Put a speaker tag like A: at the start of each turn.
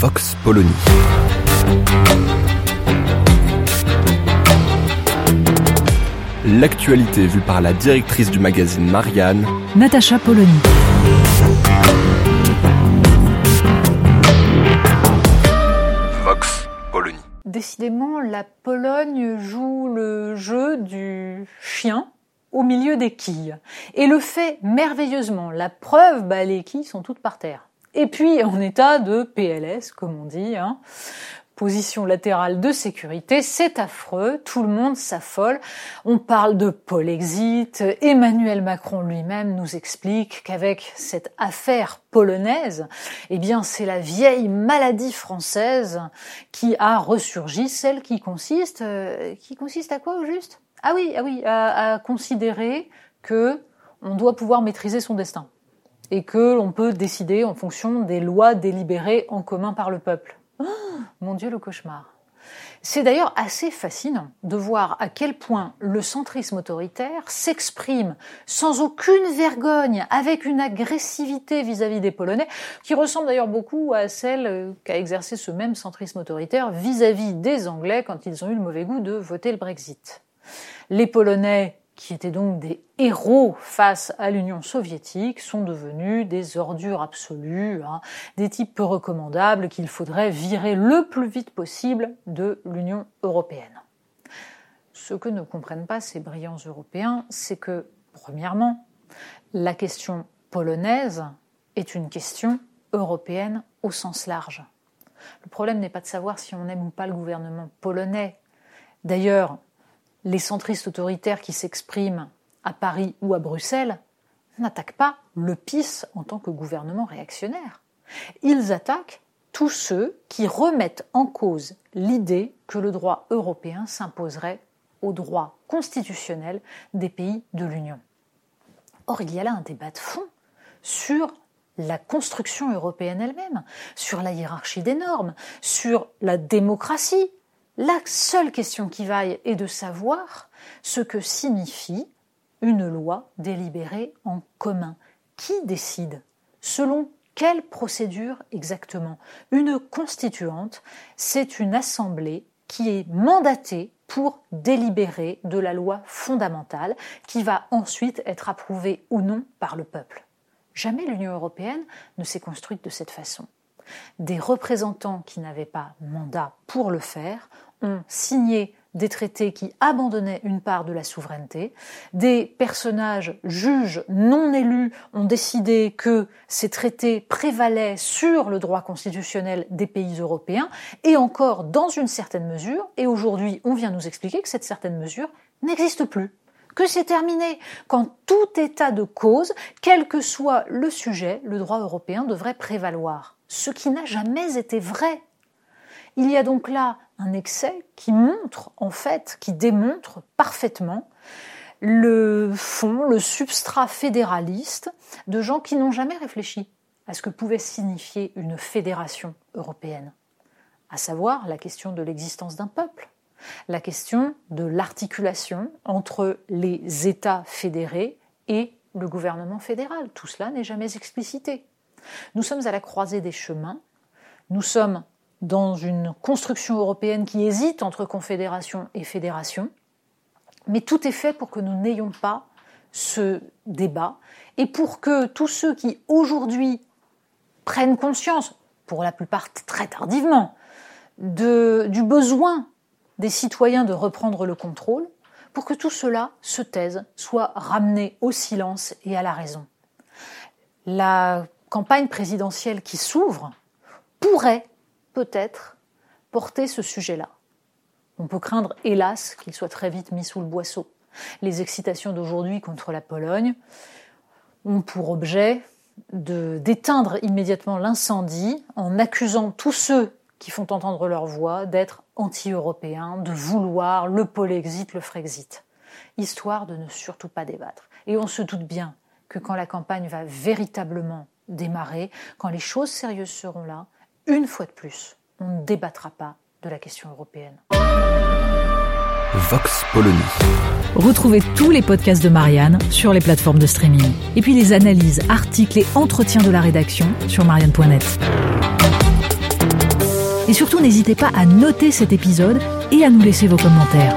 A: Vox Polony. L'actualité vue par la directrice du magazine Marianne,
B: Natacha Polony.
A: Vox Polony.
C: Décidément, la Pologne joue le jeu du chien au milieu des quilles. Et le fait merveilleusement. La preuve, bah, les quilles sont toutes par terre. Et puis en état de PLS, comme on dit, hein. position latérale de sécurité, c'est affreux, tout le monde s'affole. On parle de Polexit, Emmanuel Macron lui-même nous explique qu'avec cette affaire polonaise, eh bien c'est la vieille maladie française qui a ressurgi, celle qui consiste, euh, qui consiste à quoi au juste? Ah oui, ah oui, à, à considérer que on doit pouvoir maîtriser son destin et que l'on peut décider en fonction des lois délibérées en commun par le peuple. Oh, mon Dieu, le cauchemar. C'est d'ailleurs assez fascinant de voir à quel point le centrisme autoritaire s'exprime sans aucune vergogne, avec une agressivité vis-à-vis des Polonais, qui ressemble d'ailleurs beaucoup à celle qu'a exercé ce même centrisme autoritaire vis-à-vis des Anglais quand ils ont eu le mauvais goût de voter le Brexit. Les Polonais qui étaient donc des héros face à l'Union soviétique, sont devenus des ordures absolues, hein, des types peu recommandables qu'il faudrait virer le plus vite possible de l'Union européenne. Ce que ne comprennent pas ces brillants Européens, c'est que, premièrement, la question polonaise est une question européenne au sens large. Le problème n'est pas de savoir si on aime ou pas le gouvernement polonais. D'ailleurs, les centristes autoritaires qui s'expriment à Paris ou à Bruxelles n'attaquent pas le PIS en tant que gouvernement réactionnaire. Ils attaquent tous ceux qui remettent en cause l'idée que le droit européen s'imposerait au droit constitutionnel des pays de l'Union. Or, il y a là un débat de fond sur la construction européenne elle-même, sur la hiérarchie des normes, sur la démocratie, la seule question qui vaille est de savoir ce que signifie une loi délibérée en commun. Qui décide? Selon quelle procédure exactement? Une constituante, c'est une assemblée qui est mandatée pour délibérer de la loi fondamentale qui va ensuite être approuvée ou non par le peuple. Jamais l'Union européenne ne s'est construite de cette façon. Des représentants qui n'avaient pas mandat pour le faire ont signé des traités qui abandonnaient une part de la souveraineté. Des personnages juges non élus ont décidé que ces traités prévalaient sur le droit constitutionnel des pays européens et encore dans une certaine mesure. Et aujourd'hui, on vient nous expliquer que cette certaine mesure n'existe plus que c'est terminé. Quand tout état de cause, quel que soit le sujet, le droit européen devrait prévaloir. Ce qui n'a jamais été vrai. Il y a donc là un excès qui montre, en fait, qui démontre parfaitement le fond, le substrat fédéraliste de gens qui n'ont jamais réfléchi à ce que pouvait signifier une fédération européenne, à savoir la question de l'existence d'un peuple, la question de l'articulation entre les États fédérés et le gouvernement fédéral. Tout cela n'est jamais explicité. Nous sommes à la croisée des chemins, nous sommes dans une construction européenne qui hésite entre confédération et fédération, mais tout est fait pour que nous n'ayons pas ce débat et pour que tous ceux qui aujourd'hui prennent conscience, pour la plupart très tardivement, du besoin des citoyens de reprendre le contrôle, pour que tout cela se taise, soit ramené au silence et à la raison. La campagne présidentielle qui s'ouvre pourrait peut-être porter ce sujet-là. On peut craindre, hélas, qu'il soit très vite mis sous le boisseau. Les excitations d'aujourd'hui contre la Pologne ont pour objet d'éteindre immédiatement l'incendie en accusant tous ceux qui font entendre leur voix d'être anti-européens, de vouloir le polexit, le frexit, histoire de ne surtout pas débattre. Et on se doute bien que quand la campagne va véritablement démarrer, quand les choses sérieuses seront là, une fois de plus, on ne débattra pas de la question européenne.
A: Vox Polony.
B: Retrouvez tous les podcasts de Marianne sur les plateformes de streaming. Et puis les analyses, articles et entretiens de la rédaction sur marianne.net. Et surtout, n'hésitez pas à noter cet épisode et à nous laisser vos commentaires.